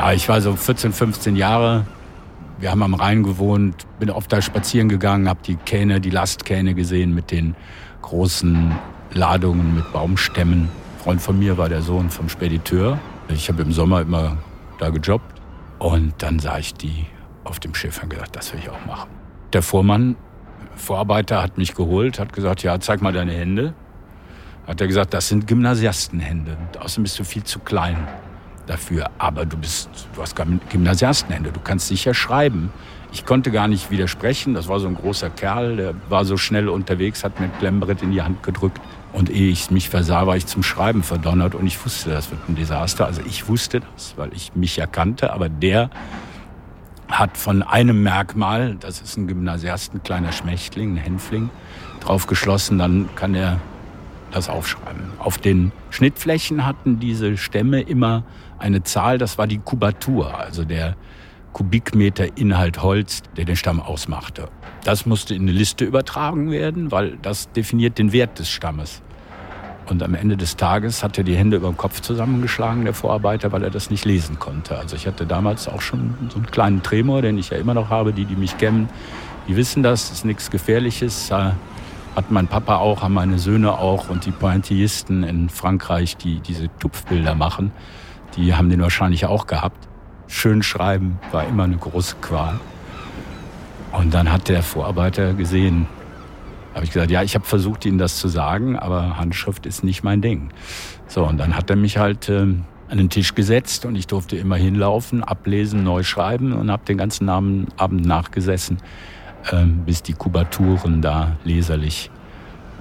Ja, ich war so 14, 15 Jahre. Wir haben am Rhein gewohnt, bin oft da spazieren gegangen, habe die Kähne, die Lastkähne gesehen mit den großen Ladungen mit Baumstämmen. Ein Freund von mir war der Sohn vom Spediteur. Ich habe im Sommer immer da gejobbt. Und dann sah ich die auf dem Schiff und gedacht, das will ich auch machen. Der Vormann, Vorarbeiter, hat mich geholt, hat gesagt, ja, zeig mal deine Hände. Hat er gesagt, das sind Gymnasiastenhände. außerdem bist du viel zu klein dafür. Aber du bist, du hast Gymnasiastenhände, du kannst sicher schreiben. Ich konnte gar nicht widersprechen. Das war so ein großer Kerl, der war so schnell unterwegs, hat mir ein Klemmbrett in die Hand gedrückt. Und ehe ich mich versah, war ich zum Schreiben verdonnert und ich wusste, das wird ein Desaster. Also ich wusste das, weil ich mich ja kannte, aber der hat von einem Merkmal, das ist ein Gymnasiast, ein kleiner Schmächtling, ein Hänfling, drauf geschlossen, dann kann er das aufschreiben. Auf den Schnittflächen hatten diese Stämme immer eine Zahl, das war die Kubatur, also der Kubikmeter Inhalt Holz, der den Stamm ausmachte. Das musste in eine Liste übertragen werden, weil das definiert den Wert des Stammes. Und am Ende des Tages hat er die Hände über den Kopf zusammengeschlagen, der Vorarbeiter, weil er das nicht lesen konnte. Also ich hatte damals auch schon so einen kleinen Tremor, den ich ja immer noch habe. Die, die mich kennen, die wissen das, ist nichts Gefährliches. Hat mein Papa auch, haben meine Söhne auch und die Pointillisten in Frankreich, die diese Tupfbilder machen, die haben den wahrscheinlich auch gehabt. Schön schreiben war immer eine große Qual. Und dann hat der Vorarbeiter gesehen, habe ich gesagt, ja, ich habe versucht, Ihnen das zu sagen, aber Handschrift ist nicht mein Ding. So, und dann hat er mich halt äh, an den Tisch gesetzt und ich durfte immer hinlaufen, ablesen, neu schreiben und habe den ganzen Abend nachgesessen, bis die Kubaturen da leserlich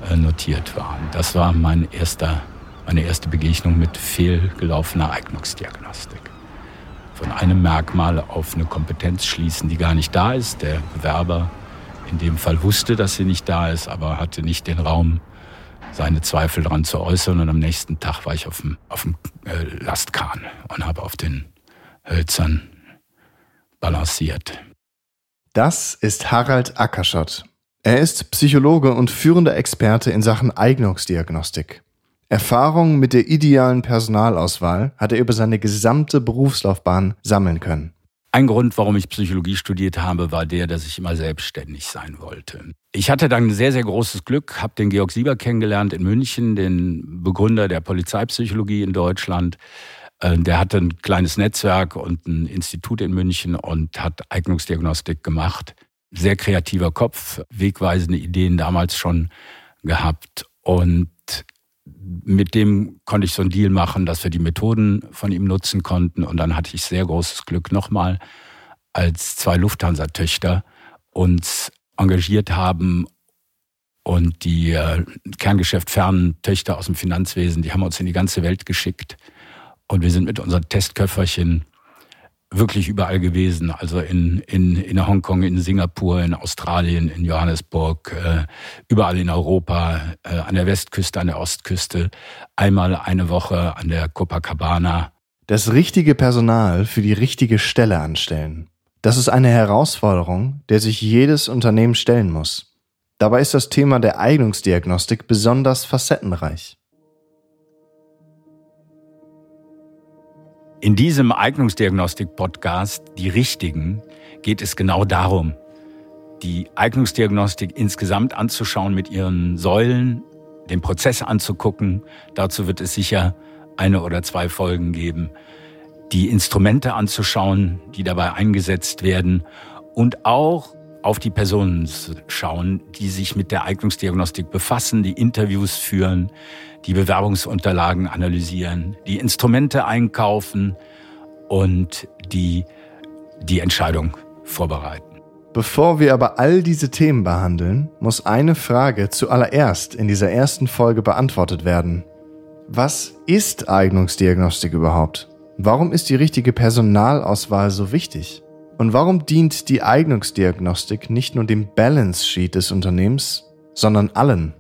äh, notiert waren. Das war mein erster, meine erste Begegnung mit fehlgelaufener Eignungsdiagnostik von einem Merkmal auf eine Kompetenz schließen, die gar nicht da ist. Der Bewerber in dem Fall wusste, dass sie nicht da ist, aber hatte nicht den Raum, seine Zweifel daran zu äußern. Und am nächsten Tag war ich auf dem, auf dem äh, Lastkahn und habe auf den Hölzern balanciert. Das ist Harald Ackerschott. Er ist Psychologe und führender Experte in Sachen Eignungsdiagnostik. Erfahrung mit der idealen Personalauswahl hat er über seine gesamte Berufslaufbahn sammeln können. Ein Grund, warum ich Psychologie studiert habe, war der, dass ich immer selbstständig sein wollte. Ich hatte dann sehr, sehr großes Glück, habe den Georg Sieber kennengelernt in München, den Begründer der Polizeipsychologie in Deutschland. Äh, der hatte ein kleines Netzwerk und ein Institut in München und hat Eignungsdiagnostik gemacht. Sehr kreativer Kopf, wegweisende Ideen damals schon gehabt. Und mit dem konnte ich so einen Deal machen, dass wir die Methoden von ihm nutzen konnten. Und dann hatte ich sehr großes Glück nochmal, als zwei Lufthansa-Töchter uns engagiert haben und die äh, Kerngeschäft fernen Töchter aus dem Finanzwesen, die haben uns in die ganze Welt geschickt. Und wir sind mit unseren Testköfferchen wirklich überall gewesen. Also in, in, in Hongkong, in Singapur, in Australien, in Johannesburg, äh, überall in Europa, äh, an der Westküste, an der Ostküste, einmal eine Woche an der Copacabana. Das richtige Personal für die richtige Stelle anstellen. Das ist eine Herausforderung, der sich jedes Unternehmen stellen muss. Dabei ist das Thema der Eignungsdiagnostik besonders facettenreich. In diesem Eignungsdiagnostik-Podcast, die richtigen, geht es genau darum, die Eignungsdiagnostik insgesamt anzuschauen mit ihren Säulen, den Prozess anzugucken. Dazu wird es sicher eine oder zwei Folgen geben. Die Instrumente anzuschauen, die dabei eingesetzt werden und auch auf die Personen schauen, die sich mit der Eignungsdiagnostik befassen, die Interviews führen, die Bewerbungsunterlagen analysieren, die Instrumente einkaufen und die die Entscheidung vorbereiten. Bevor wir aber all diese Themen behandeln, muss eine Frage zuallererst in dieser ersten Folge beantwortet werden. Was ist Eignungsdiagnostik überhaupt? Warum ist die richtige Personalauswahl so wichtig? Und warum dient die Eignungsdiagnostik nicht nur dem Balance Sheet des Unternehmens, sondern allen?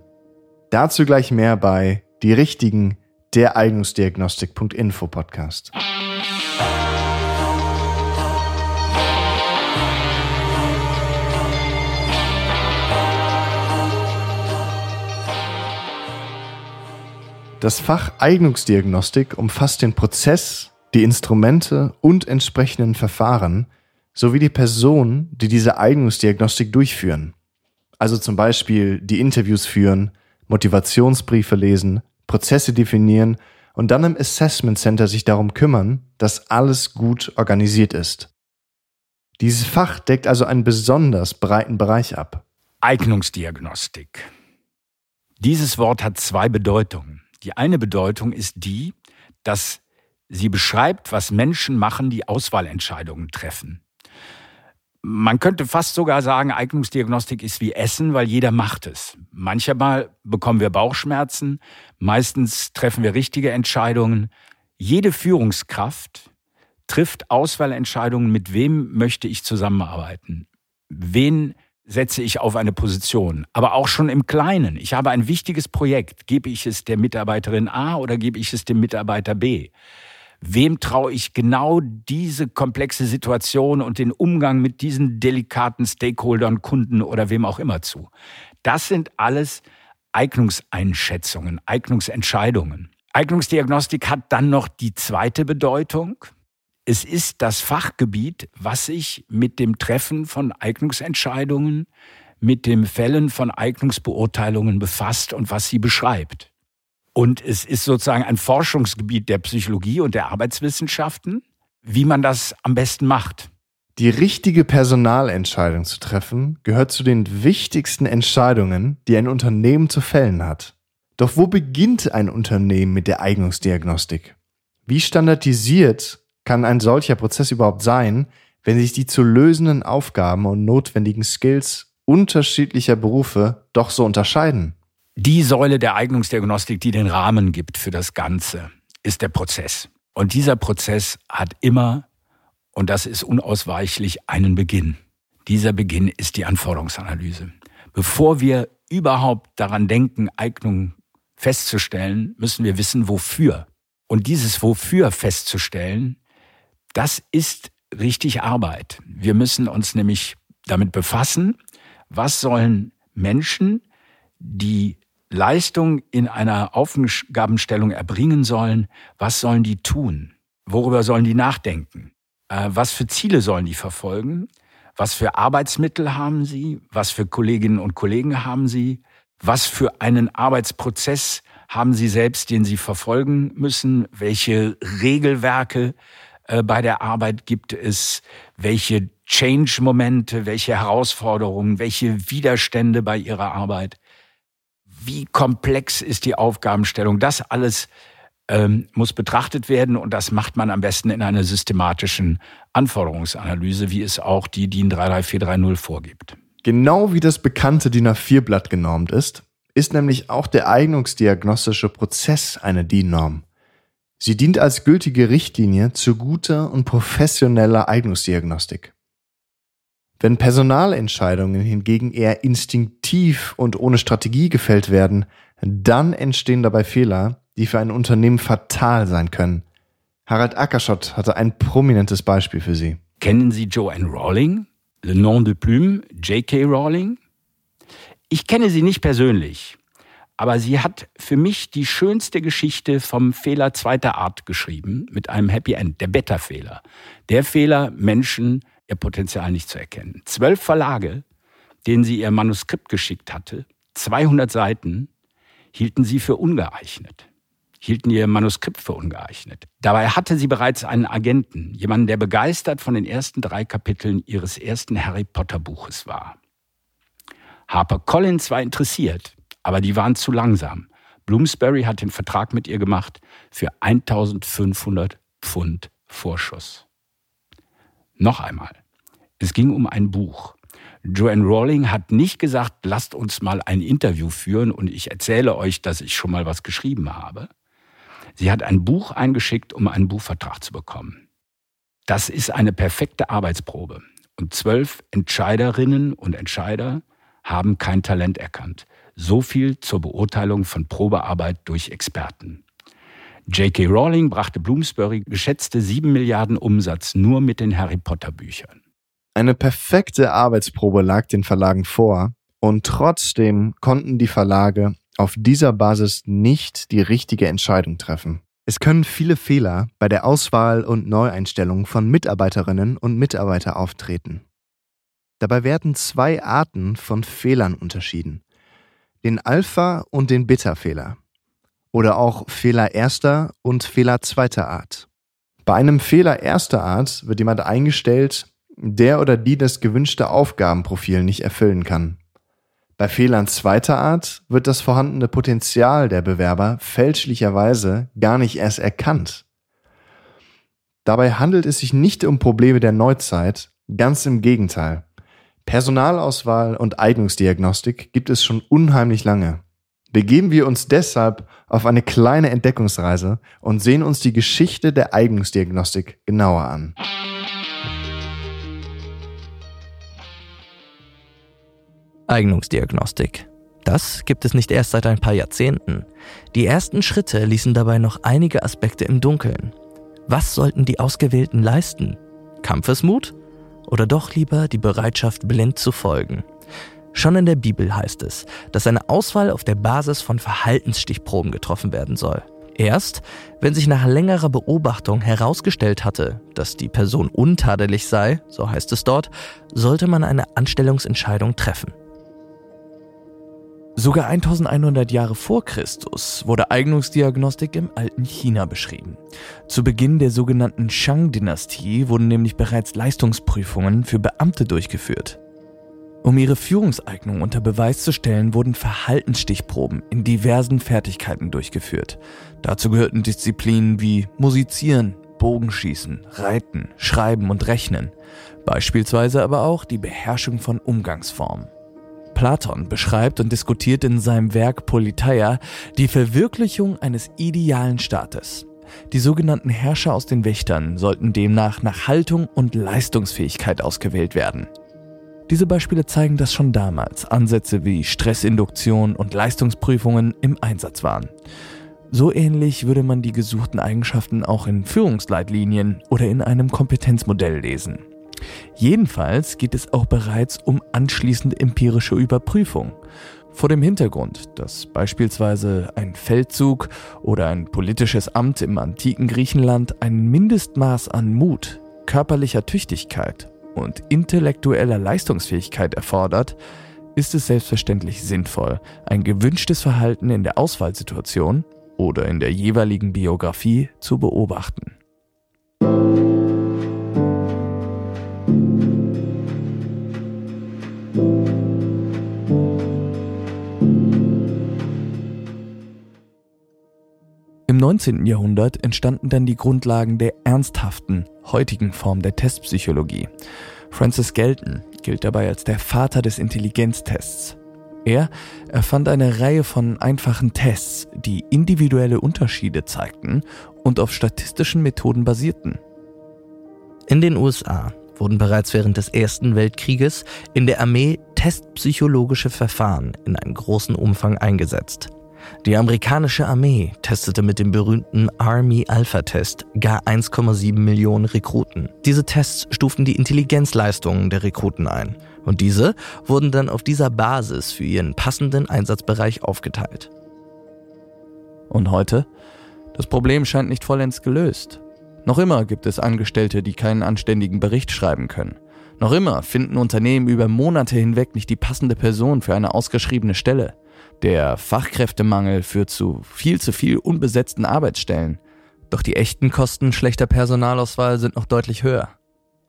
Dazu gleich mehr bei Die Richtigen, der Eignungsdiagnostik.info Podcast. Das Fach Eignungsdiagnostik umfasst den Prozess die Instrumente und entsprechenden Verfahren sowie die Personen, die diese Eignungsdiagnostik durchführen. Also zum Beispiel die Interviews führen, Motivationsbriefe lesen, Prozesse definieren und dann im Assessment Center sich darum kümmern, dass alles gut organisiert ist. Dieses Fach deckt also einen besonders breiten Bereich ab. Eignungsdiagnostik. Dieses Wort hat zwei Bedeutungen. Die eine Bedeutung ist die, dass sie beschreibt, was Menschen machen, die Auswahlentscheidungen treffen. Man könnte fast sogar sagen, Eignungsdiagnostik ist wie Essen, weil jeder macht es. Manchmal bekommen wir Bauchschmerzen, meistens treffen wir richtige Entscheidungen. Jede Führungskraft trifft Auswahlentscheidungen, mit wem möchte ich zusammenarbeiten, wen setze ich auf eine Position, aber auch schon im Kleinen. Ich habe ein wichtiges Projekt. Gebe ich es der Mitarbeiterin A oder gebe ich es dem Mitarbeiter B? Wem traue ich genau diese komplexe Situation und den Umgang mit diesen delikaten Stakeholdern, Kunden oder wem auch immer zu? Das sind alles Eignungseinschätzungen, Eignungsentscheidungen. Eignungsdiagnostik hat dann noch die zweite Bedeutung. Es ist das Fachgebiet, was sich mit dem Treffen von Eignungsentscheidungen, mit dem Fällen von Eignungsbeurteilungen befasst und was sie beschreibt. Und es ist sozusagen ein Forschungsgebiet der Psychologie und der Arbeitswissenschaften, wie man das am besten macht. Die richtige Personalentscheidung zu treffen, gehört zu den wichtigsten Entscheidungen, die ein Unternehmen zu fällen hat. Doch wo beginnt ein Unternehmen mit der Eignungsdiagnostik? Wie standardisiert kann ein solcher Prozess überhaupt sein, wenn sich die zu lösenden Aufgaben und notwendigen Skills unterschiedlicher Berufe doch so unterscheiden? Die Säule der Eignungsdiagnostik, die den Rahmen gibt für das Ganze, ist der Prozess. Und dieser Prozess hat immer, und das ist unausweichlich, einen Beginn. Dieser Beginn ist die Anforderungsanalyse. Bevor wir überhaupt daran denken, Eignung festzustellen, müssen wir wissen, wofür. Und dieses Wofür festzustellen, das ist richtig Arbeit. Wir müssen uns nämlich damit befassen, was sollen Menschen, die Leistung in einer Aufgabenstellung erbringen sollen, was sollen die tun? Worüber sollen die nachdenken? Äh, was für Ziele sollen die verfolgen? Was für Arbeitsmittel haben sie? Was für Kolleginnen und Kollegen haben sie? Was für einen Arbeitsprozess haben sie selbst, den sie verfolgen müssen? Welche Regelwerke äh, bei der Arbeit gibt es, welche Change-Momente, welche Herausforderungen, welche Widerstände bei ihrer Arbeit, wie komplex ist die Aufgabenstellung, das alles ähm, muss betrachtet werden und das macht man am besten in einer systematischen Anforderungsanalyse, wie es auch die DIN 33430 vorgibt. Genau wie das bekannte DIN A4-Blatt genormt ist, ist nämlich auch der eignungsdiagnostische Prozess eine DIN-Norm. Sie dient als gültige Richtlinie zu guter und professioneller Eignungsdiagnostik. Wenn Personalentscheidungen hingegen eher instinktiv und ohne Strategie gefällt werden, dann entstehen dabei Fehler, die für ein Unternehmen fatal sein können. Harald Ackerschott hatte ein prominentes Beispiel für Sie. Kennen Sie Joanne Rowling? Le nom de plume, J.K. Rowling? Ich kenne sie nicht persönlich. Aber sie hat für mich die schönste Geschichte vom Fehler zweiter Art geschrieben, mit einem Happy End, der Beta-Fehler. Der Fehler, Menschen ihr Potenzial nicht zu erkennen. Zwölf Verlage, denen sie ihr Manuskript geschickt hatte, 200 Seiten, hielten sie für ungeeignet, hielten ihr Manuskript für ungeeignet. Dabei hatte sie bereits einen Agenten, jemanden, der begeistert von den ersten drei Kapiteln ihres ersten Harry Potter Buches war. Harper Collins war interessiert, aber die waren zu langsam. Bloomsbury hat den Vertrag mit ihr gemacht für 1500 Pfund Vorschuss. Noch einmal, es ging um ein Buch. Joanne Rowling hat nicht gesagt, lasst uns mal ein Interview führen und ich erzähle euch, dass ich schon mal was geschrieben habe. Sie hat ein Buch eingeschickt, um einen Buchvertrag zu bekommen. Das ist eine perfekte Arbeitsprobe. Und zwölf Entscheiderinnen und Entscheider haben kein Talent erkannt. So viel zur Beurteilung von Probearbeit durch Experten. J.K. Rowling brachte Bloomsbury geschätzte 7 Milliarden Umsatz nur mit den Harry Potter Büchern. Eine perfekte Arbeitsprobe lag den Verlagen vor und trotzdem konnten die Verlage auf dieser Basis nicht die richtige Entscheidung treffen. Es können viele Fehler bei der Auswahl und Neueinstellung von Mitarbeiterinnen und Mitarbeitern auftreten. Dabei werden zwei Arten von Fehlern unterschieden. Den Alpha- und den Beta-Fehler. Oder auch Fehler erster und Fehler zweiter Art. Bei einem Fehler erster Art wird jemand eingestellt, der oder die das gewünschte Aufgabenprofil nicht erfüllen kann. Bei Fehlern zweiter Art wird das vorhandene Potenzial der Bewerber fälschlicherweise gar nicht erst erkannt. Dabei handelt es sich nicht um Probleme der Neuzeit, ganz im Gegenteil. Personalauswahl und Eignungsdiagnostik gibt es schon unheimlich lange. Begeben wir uns deshalb auf eine kleine Entdeckungsreise und sehen uns die Geschichte der Eignungsdiagnostik genauer an. Eignungsdiagnostik. Das gibt es nicht erst seit ein paar Jahrzehnten. Die ersten Schritte ließen dabei noch einige Aspekte im Dunkeln. Was sollten die Ausgewählten leisten? Kampfesmut? Oder doch lieber die Bereitschaft, blind zu folgen? Schon in der Bibel heißt es, dass eine Auswahl auf der Basis von Verhaltensstichproben getroffen werden soll. Erst, wenn sich nach längerer Beobachtung herausgestellt hatte, dass die Person untadelig sei, so heißt es dort, sollte man eine Anstellungsentscheidung treffen. Sogar 1100 Jahre vor Christus wurde Eignungsdiagnostik im alten China beschrieben. Zu Beginn der sogenannten Shang-Dynastie wurden nämlich bereits Leistungsprüfungen für Beamte durchgeführt. Um ihre Führungseignung unter Beweis zu stellen, wurden Verhaltensstichproben in diversen Fertigkeiten durchgeführt. Dazu gehörten Disziplinen wie Musizieren, Bogenschießen, Reiten, Schreiben und Rechnen, beispielsweise aber auch die Beherrschung von Umgangsformen. Platon beschreibt und diskutiert in seinem Werk Politeia die Verwirklichung eines idealen Staates. Die sogenannten Herrscher aus den Wächtern sollten demnach nach Haltung und Leistungsfähigkeit ausgewählt werden. Diese Beispiele zeigen, dass schon damals Ansätze wie Stressinduktion und Leistungsprüfungen im Einsatz waren. So ähnlich würde man die gesuchten Eigenschaften auch in Führungsleitlinien oder in einem Kompetenzmodell lesen. Jedenfalls geht es auch bereits um anschließende empirische Überprüfung. Vor dem Hintergrund, dass beispielsweise ein Feldzug oder ein politisches Amt im antiken Griechenland ein Mindestmaß an Mut, körperlicher Tüchtigkeit und intellektueller Leistungsfähigkeit erfordert, ist es selbstverständlich sinnvoll, ein gewünschtes Verhalten in der Auswahlsituation oder in der jeweiligen Biografie zu beobachten. 19. Jahrhundert entstanden dann die Grundlagen der ernsthaften, heutigen Form der Testpsychologie. Francis Galton gilt dabei als der Vater des Intelligenztests. Er erfand eine Reihe von einfachen Tests, die individuelle Unterschiede zeigten und auf statistischen Methoden basierten. In den USA wurden bereits während des Ersten Weltkrieges in der Armee testpsychologische Verfahren in einem großen Umfang eingesetzt. Die amerikanische Armee testete mit dem berühmten Army Alpha Test gar 1,7 Millionen Rekruten. Diese Tests stuften die Intelligenzleistungen der Rekruten ein und diese wurden dann auf dieser Basis für ihren passenden Einsatzbereich aufgeteilt. Und heute? Das Problem scheint nicht vollends gelöst. Noch immer gibt es Angestellte, die keinen anständigen Bericht schreiben können. Noch immer finden Unternehmen über Monate hinweg nicht die passende Person für eine ausgeschriebene Stelle. Der Fachkräftemangel führt zu viel zu viel unbesetzten Arbeitsstellen. Doch die echten Kosten schlechter Personalauswahl sind noch deutlich höher.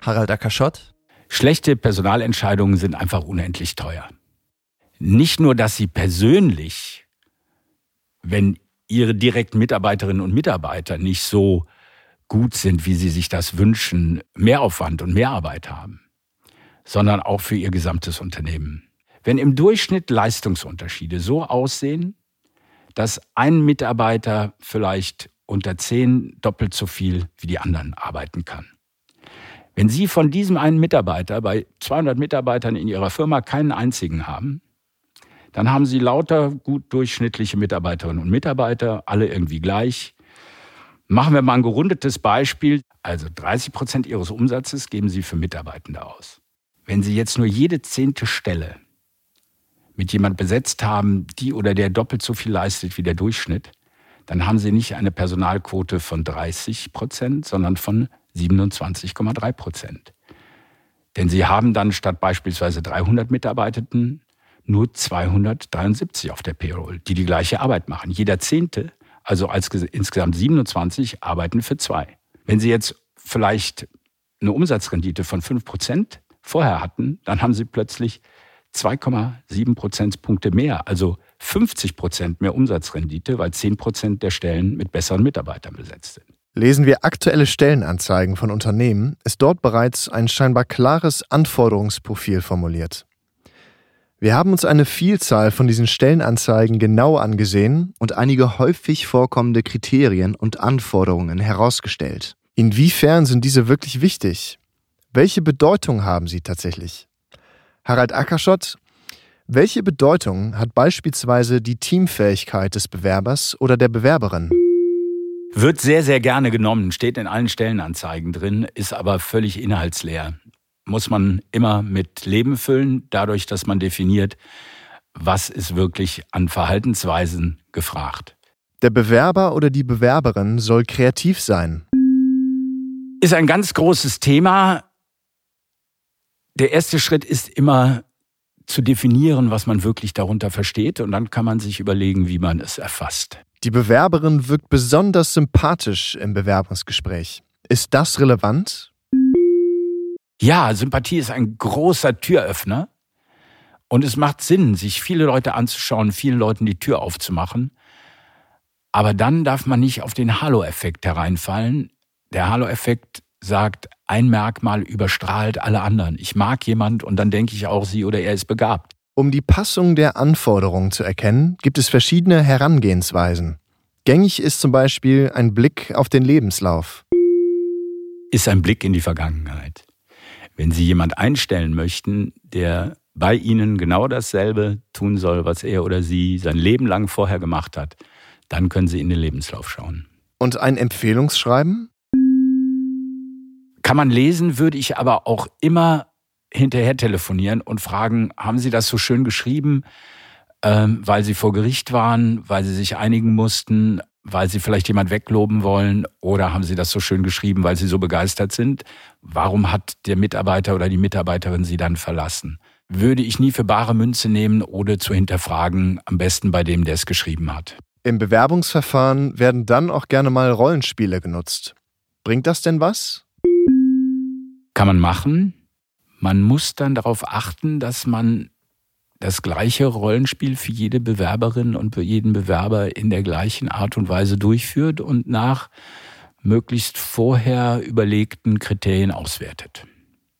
Harald Ackerschott? Schlechte Personalentscheidungen sind einfach unendlich teuer. Nicht nur, dass sie persönlich, wenn ihre direkten Mitarbeiterinnen und Mitarbeiter nicht so gut sind, wie sie sich das wünschen, Mehraufwand und Mehrarbeit haben, sondern auch für ihr gesamtes Unternehmen. Wenn im Durchschnitt Leistungsunterschiede so aussehen, dass ein Mitarbeiter vielleicht unter zehn doppelt so viel wie die anderen arbeiten kann. Wenn Sie von diesem einen Mitarbeiter bei 200 Mitarbeitern in Ihrer Firma keinen einzigen haben, dann haben Sie lauter gut durchschnittliche Mitarbeiterinnen und Mitarbeiter, alle irgendwie gleich. Machen wir mal ein gerundetes Beispiel. Also 30 Prozent Ihres Umsatzes geben Sie für Mitarbeitende aus. Wenn Sie jetzt nur jede zehnte Stelle mit jemand besetzt haben, die oder der doppelt so viel leistet wie der Durchschnitt, dann haben Sie nicht eine Personalquote von 30 Prozent, sondern von 27,3 Prozent. Denn Sie haben dann statt beispielsweise 300 Mitarbeitenden nur 273 auf der Payroll, die die gleiche Arbeit machen. Jeder Zehnte, also als insgesamt 27, arbeiten für zwei. Wenn Sie jetzt vielleicht eine Umsatzrendite von 5 Prozent vorher hatten, dann haben Sie plötzlich 2,7 Prozentpunkte mehr, also 50 Prozent mehr Umsatzrendite, weil 10 Prozent der Stellen mit besseren Mitarbeitern besetzt sind. Lesen wir aktuelle Stellenanzeigen von Unternehmen, ist dort bereits ein scheinbar klares Anforderungsprofil formuliert. Wir haben uns eine Vielzahl von diesen Stellenanzeigen genau angesehen und einige häufig vorkommende Kriterien und Anforderungen herausgestellt. Inwiefern sind diese wirklich wichtig? Welche Bedeutung haben sie tatsächlich? Harald Ackerschott, welche Bedeutung hat beispielsweise die Teamfähigkeit des Bewerbers oder der Bewerberin? Wird sehr, sehr gerne genommen, steht in allen Stellenanzeigen drin, ist aber völlig inhaltsleer. Muss man immer mit Leben füllen, dadurch, dass man definiert, was ist wirklich an Verhaltensweisen gefragt. Der Bewerber oder die Bewerberin soll kreativ sein. Ist ein ganz großes Thema. Der erste Schritt ist immer zu definieren, was man wirklich darunter versteht, und dann kann man sich überlegen, wie man es erfasst. Die Bewerberin wirkt besonders sympathisch im Bewerbungsgespräch. Ist das relevant? Ja, Sympathie ist ein großer Türöffner. Und es macht Sinn, sich viele Leute anzuschauen, vielen Leuten die Tür aufzumachen. Aber dann darf man nicht auf den Halo-Effekt hereinfallen. Der Halo-Effekt sagt, ein Merkmal überstrahlt alle anderen. Ich mag jemand und dann denke ich auch, sie oder er ist begabt. Um die Passung der Anforderungen zu erkennen, gibt es verschiedene Herangehensweisen. Gängig ist zum Beispiel ein Blick auf den Lebenslauf. Ist ein Blick in die Vergangenheit. Wenn Sie jemand einstellen möchten, der bei Ihnen genau dasselbe tun soll, was er oder sie sein Leben lang vorher gemacht hat, dann können Sie in den Lebenslauf schauen. Und ein Empfehlungsschreiben? Kann man lesen, würde ich aber auch immer hinterher telefonieren und fragen, haben Sie das so schön geschrieben, ähm, weil Sie vor Gericht waren, weil Sie sich einigen mussten, weil Sie vielleicht jemand wegloben wollen oder haben Sie das so schön geschrieben, weil Sie so begeistert sind? Warum hat der Mitarbeiter oder die Mitarbeiterin Sie dann verlassen? Würde ich nie für bare Münze nehmen oder zu hinterfragen, am besten bei dem, der es geschrieben hat. Im Bewerbungsverfahren werden dann auch gerne mal Rollenspiele genutzt. Bringt das denn was? Kann man machen. Man muss dann darauf achten, dass man das gleiche Rollenspiel für jede Bewerberin und für jeden Bewerber in der gleichen Art und Weise durchführt und nach möglichst vorher überlegten Kriterien auswertet.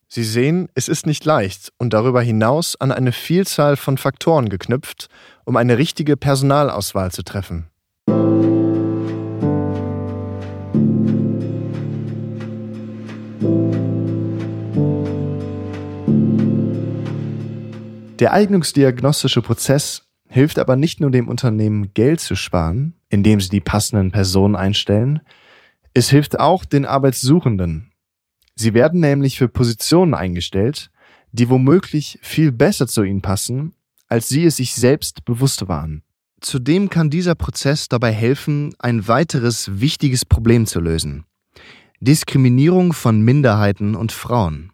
Sie sehen, es ist nicht leicht und darüber hinaus an eine Vielzahl von Faktoren geknüpft, um eine richtige Personalauswahl zu treffen. Der eignungsdiagnostische Prozess hilft aber nicht nur dem Unternehmen Geld zu sparen, indem sie die passenden Personen einstellen, es hilft auch den Arbeitssuchenden. Sie werden nämlich für Positionen eingestellt, die womöglich viel besser zu ihnen passen, als sie es sich selbst bewusst waren. Zudem kann dieser Prozess dabei helfen, ein weiteres wichtiges Problem zu lösen. Diskriminierung von Minderheiten und Frauen.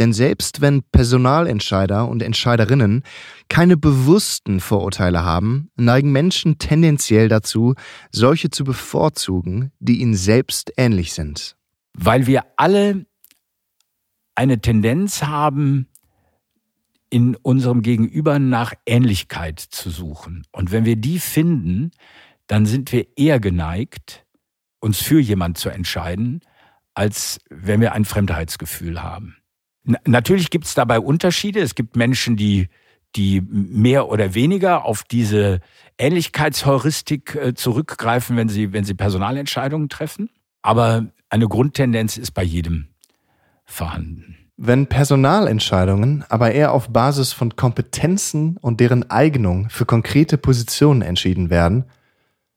Denn selbst wenn Personalentscheider und Entscheiderinnen keine bewussten Vorurteile haben, neigen Menschen tendenziell dazu, solche zu bevorzugen, die ihnen selbst ähnlich sind. Weil wir alle eine Tendenz haben, in unserem Gegenüber nach Ähnlichkeit zu suchen. Und wenn wir die finden, dann sind wir eher geneigt, uns für jemand zu entscheiden, als wenn wir ein Fremdheitsgefühl haben. Natürlich gibt es dabei Unterschiede. Es gibt Menschen, die, die mehr oder weniger auf diese Ähnlichkeitsheuristik äh, zurückgreifen, wenn sie, wenn sie Personalentscheidungen treffen. Aber eine Grundtendenz ist bei jedem vorhanden. Wenn Personalentscheidungen aber eher auf Basis von Kompetenzen und deren Eignung für konkrete Positionen entschieden werden,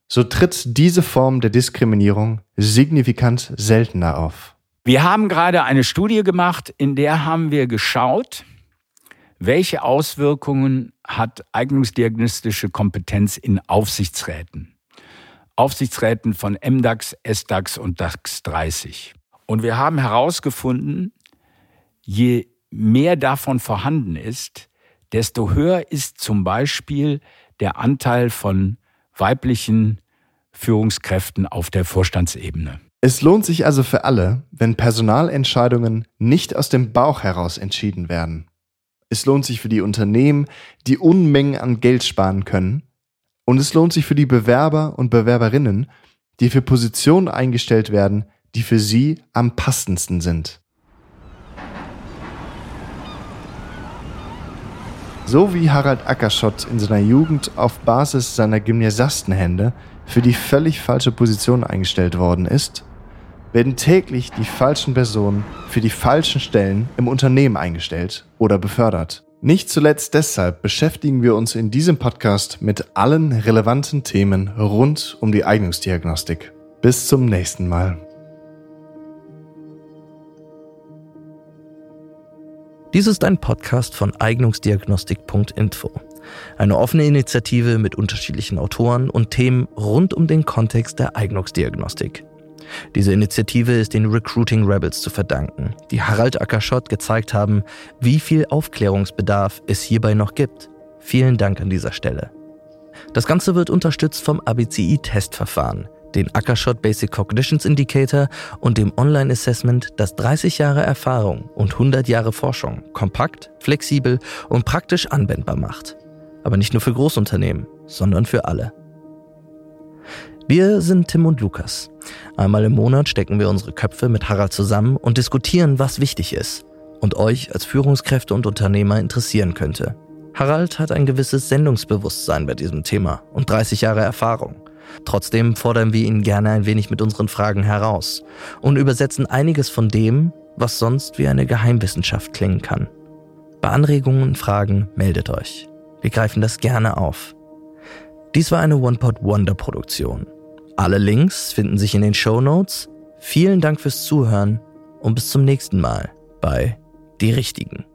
so tritt diese Form der Diskriminierung signifikant seltener auf. Wir haben gerade eine Studie gemacht, in der haben wir geschaut, welche Auswirkungen hat eignungsdiagnostische Kompetenz in Aufsichtsräten. Aufsichtsräten von MDAX, SDAX und DAX 30. Und wir haben herausgefunden, je mehr davon vorhanden ist, desto höher ist zum Beispiel der Anteil von weiblichen Führungskräften auf der Vorstandsebene. Es lohnt sich also für alle, wenn Personalentscheidungen nicht aus dem Bauch heraus entschieden werden. Es lohnt sich für die Unternehmen, die Unmengen an Geld sparen können. Und es lohnt sich für die Bewerber und Bewerberinnen, die für Positionen eingestellt werden, die für sie am passendsten sind. So wie Harald Ackerschott in seiner Jugend auf Basis seiner Gymnasiastenhände für die völlig falsche Position eingestellt worden ist, werden täglich die falschen Personen für die falschen Stellen im Unternehmen eingestellt oder befördert. Nicht zuletzt deshalb beschäftigen wir uns in diesem Podcast mit allen relevanten Themen rund um die Eignungsdiagnostik. Bis zum nächsten Mal. Dies ist ein Podcast von Eignungsdiagnostik.info. Eine offene Initiative mit unterschiedlichen Autoren und Themen rund um den Kontext der Eignungsdiagnostik. Diese Initiative ist den Recruiting Rebels zu verdanken, die Harald Ackerschott gezeigt haben, wie viel Aufklärungsbedarf es hierbei noch gibt. Vielen Dank an dieser Stelle. Das Ganze wird unterstützt vom ABCI-Testverfahren, den Ackershot Basic Cognitions Indicator und dem Online-Assessment, das 30 Jahre Erfahrung und 100 Jahre Forschung kompakt, flexibel und praktisch anwendbar macht. Aber nicht nur für Großunternehmen, sondern für alle. Wir sind Tim und Lukas. Einmal im Monat stecken wir unsere Köpfe mit Harald zusammen und diskutieren, was wichtig ist und euch als Führungskräfte und Unternehmer interessieren könnte. Harald hat ein gewisses Sendungsbewusstsein bei diesem Thema und 30 Jahre Erfahrung. Trotzdem fordern wir ihn gerne ein wenig mit unseren Fragen heraus und übersetzen einiges von dem, was sonst wie eine Geheimwissenschaft klingen kann. Bei Anregungen und Fragen meldet euch. Wir greifen das gerne auf. Dies war eine One-Pot Wonder Produktion. Alle Links finden sich in den Show Notes. Vielen Dank fürs Zuhören und bis zum nächsten Mal bei Die Richtigen.